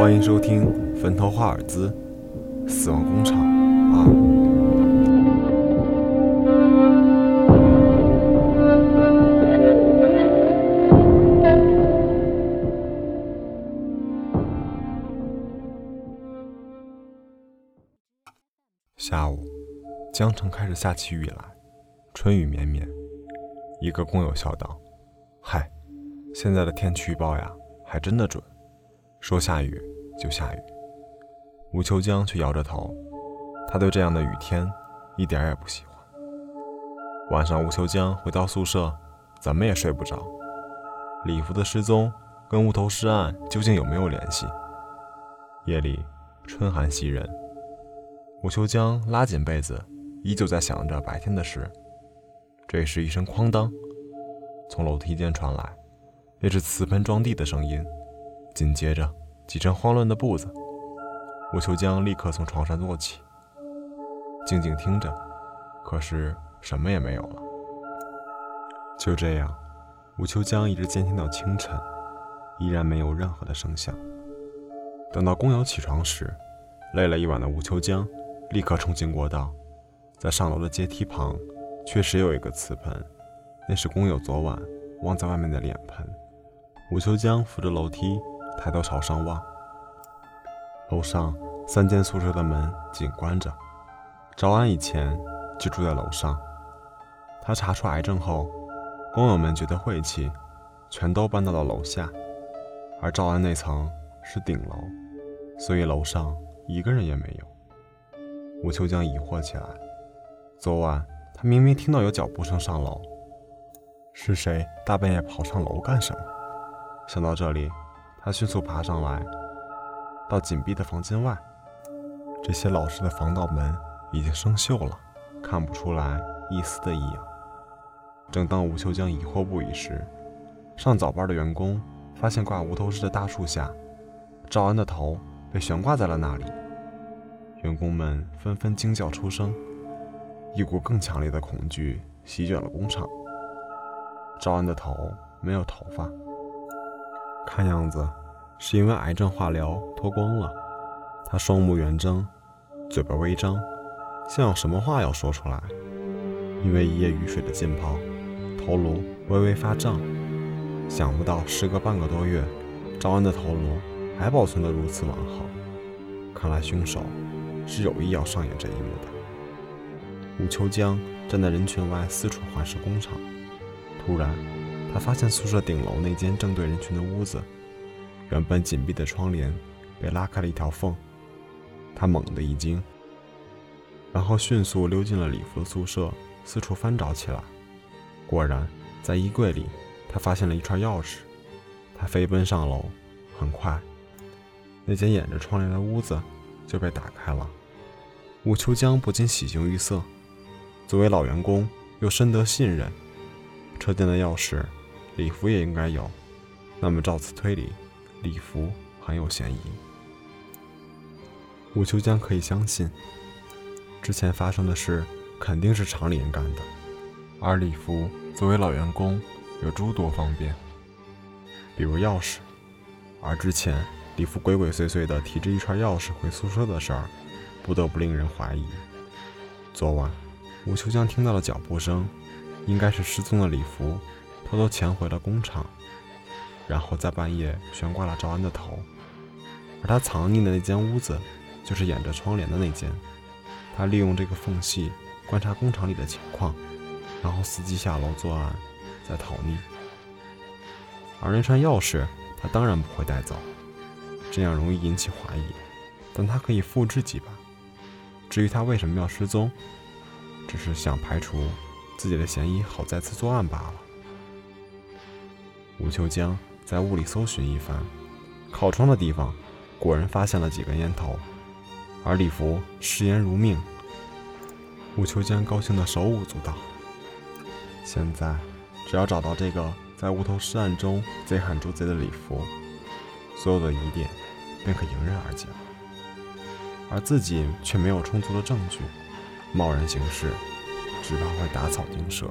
欢迎收听《坟头华尔兹：死亡工厂二》。下午，江城开始下起雨来，春雨绵绵。一个工友笑道：“嗨，现在的天气预报呀，还真的准，说下雨就下雨。”吴秋江却摇着头，他对这样的雨天一点也不喜欢。晚上，吴秋江回到宿舍，怎么也睡不着。礼服的失踪跟无头尸案究竟有没有联系？夜里，春寒袭人。吴秋江拉紧被子，依旧在想着白天的事。这时，一声“哐当”从楼梯间传来，那是瓷盆撞地的声音。紧接着，几阵慌乱的步子。吴秋江立刻从床上坐起，静静听着，可是什么也没有了。就这样，吴秋江一直监听到清晨，依然没有任何的声响。等到工友起床时，累了一晚的吴秋江。立刻冲进过道，在上楼的阶梯旁，确实有一个瓷盆，那是工友昨晚忘在外面的脸盆。吴秋江扶着楼梯，抬头朝上望。楼上三间宿舍的门紧关着，赵安以前就住在楼上。他查出癌症后，工友们觉得晦气，全都搬到了楼下。而赵安那层是顶楼，所以楼上一个人也没有。吴秋江疑惑起来：昨晚他明明听到有脚步声上楼，是谁大半夜跑上楼干什么？想到这里，他迅速爬上来，到紧闭的房间外。这些老式的防盗门已经生锈了，看不出来一丝的异样。正当吴秋江疑惑不已时，上早班的员工发现挂无头尸的大树下，赵安的头被悬挂在了那里。员工们纷纷惊叫出声，一股更强烈的恐惧席卷了工厂。赵安的头没有头发，看样子是因为癌症化疗脱光了。他双目圆睁，嘴巴微张，像有什么话要说出来。因为一夜雨水的浸泡，头颅微微发胀。想不到时隔半个多月，赵安的头颅还保存得如此完好。看来凶手。是有意要上演这一幕的。吴秋江站在人群外四处环视工厂，突然，他发现宿舍顶楼那间正对人群的屋子，原本紧闭的窗帘被拉开了一条缝。他猛地一惊，然后迅速溜进了礼服的宿舍，四处翻找起来。果然，在衣柜里，他发现了一串钥匙。他飞奔上楼，很快，那间掩着窗帘的屋子就被打开了。吴秋江不禁喜形于色。作为老员工，又深得信任，车间的钥匙，礼服也应该有。那么照此推理，礼服很有嫌疑。吴秋江可以相信，之前发生的事肯定是厂里人干的。而礼服作为老员工，有诸多方便，比如钥匙。而之前礼服鬼鬼祟祟地提着一串钥匙回宿舍的事儿。不得不令人怀疑，昨晚吴秋江听到了脚步声，应该是失踪的礼服偷偷潜回了工厂，然后在半夜悬挂了赵安的头，而他藏匿的那间屋子就是掩着窗帘的那间，他利用这个缝隙观察工厂里的情况，然后伺机下楼作案，再逃匿。而那串钥匙他当然不会带走，这样容易引起怀疑，但他可以复制几把。至于他为什么要失踪，只是想排除自己的嫌疑，好再次作案罢了。吴秋江在屋里搜寻一番，靠窗的地方果然发现了几根烟头，而李福视烟如命。吴秋江高兴得手舞足蹈。现在只要找到这个在无头尸案中贼喊捉贼的李福，所有的疑点便可迎刃而解了。而自己却没有充足的证据，贸然行事，只怕会打草惊蛇。